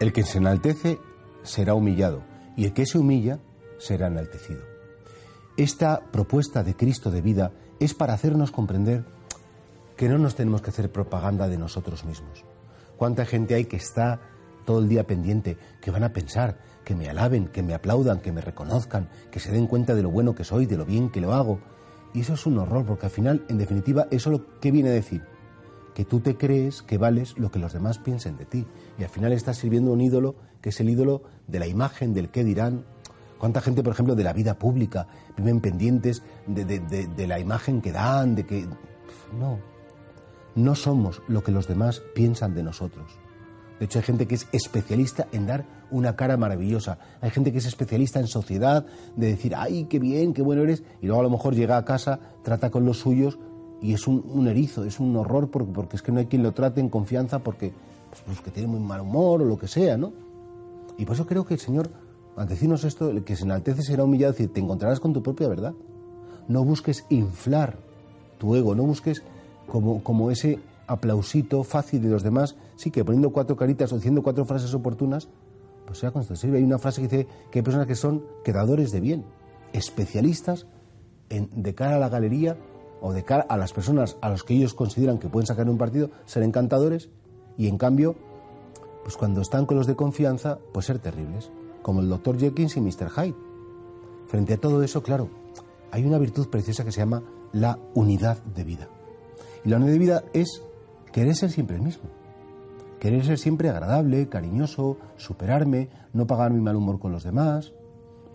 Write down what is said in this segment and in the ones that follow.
El que se enaltece será humillado y el que se humilla será enaltecido. Esta propuesta de Cristo de vida es para hacernos comprender que no nos tenemos que hacer propaganda de nosotros mismos. ¿Cuánta gente hay que está todo el día pendiente, que van a pensar, que me alaben, que me aplaudan, que me reconozcan, que se den cuenta de lo bueno que soy, de lo bien que lo hago? Y eso es un horror, porque al final, en definitiva, eso lo que viene a decir que tú te crees que vales lo que los demás piensen de ti. Y al final estás sirviendo un ídolo que es el ídolo de la imagen, del qué dirán. ¿Cuánta gente, por ejemplo, de la vida pública viven pendientes de, de la imagen que dan, de que... No, no somos lo que los demás piensan de nosotros. De hecho, hay gente que es especialista en dar una cara maravillosa. Hay gente que es especialista en sociedad, de decir, ay, qué bien, qué bueno eres, y luego a lo mejor llega a casa, trata con los suyos y es un, erizo, es un horror porque, porque, es que no hay quien lo trate en confianza porque pues, pues, que tiene muy mal humor o lo que sea, ¿no? Y por eso creo que el Señor, al decirnos esto, el que se enaltece será humillado, es decir, te encontrarás con tu propia verdad. No busques inflar tu ego, no busques como, como ese aplausito fácil de los demás, sí que poniendo cuatro caritas o diciendo cuatro frases oportunas, pues sea constante. Hay una frase que dice que hay personas que son quedadores de bien, especialistas en, de cara a la galería o de cara a las personas a los que ellos consideran que pueden sacar un partido, ser encantadores y en cambio, pues cuando están con los de confianza, pues ser terribles, como el doctor Jenkins y Mr. Hyde. Frente a todo eso, claro, hay una virtud preciosa que se llama la unidad de vida. Y la unidad de vida es querer ser siempre el mismo. Querer ser siempre agradable, cariñoso, superarme, no pagar mi mal humor con los demás.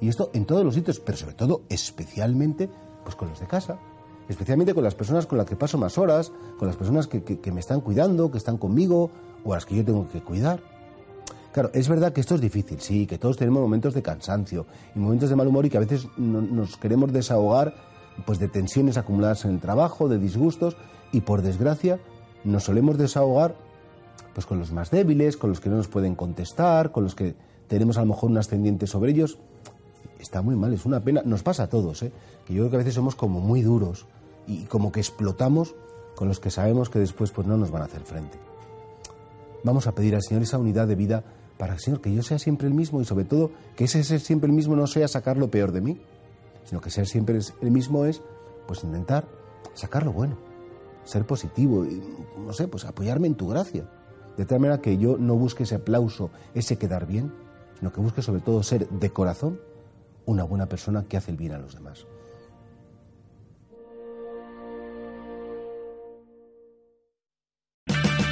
Y esto en todos los sitios, pero sobre todo, especialmente, pues con los de casa, especialmente con las personas con las que paso más horas, con las personas que, me están cuidando, que están conmigo o a las que yo tengo que cuidar. Claro, es verdad que esto es difícil, sí, que todos tenemos momentos de cansancio y momentos de mal humor y que a veces nos queremos desahogar pues de tensiones acumuladas en el trabajo, de disgustos y por desgracia nos solemos desahogar pues con los más débiles, con los que no nos pueden contestar, con los que tenemos a lo mejor un ascendiente sobre ellos. Está muy mal, es una pena, nos pasa a todos, ¿eh? que yo creo que a veces somos como muy duros, y como que explotamos con los que sabemos que después pues no nos van a hacer frente. Vamos a pedir al Señor esa unidad de vida para el Señor que yo sea siempre el mismo y sobre todo que ese ser siempre el mismo no sea sacar lo peor de mí, sino que ser siempre el mismo es pues intentar sacar lo bueno, ser positivo y no sé, pues apoyarme en tu gracia. De tal manera que yo no busque ese aplauso, ese quedar bien, sino que busque sobre todo ser de corazón una buena persona que hace el bien a los demás.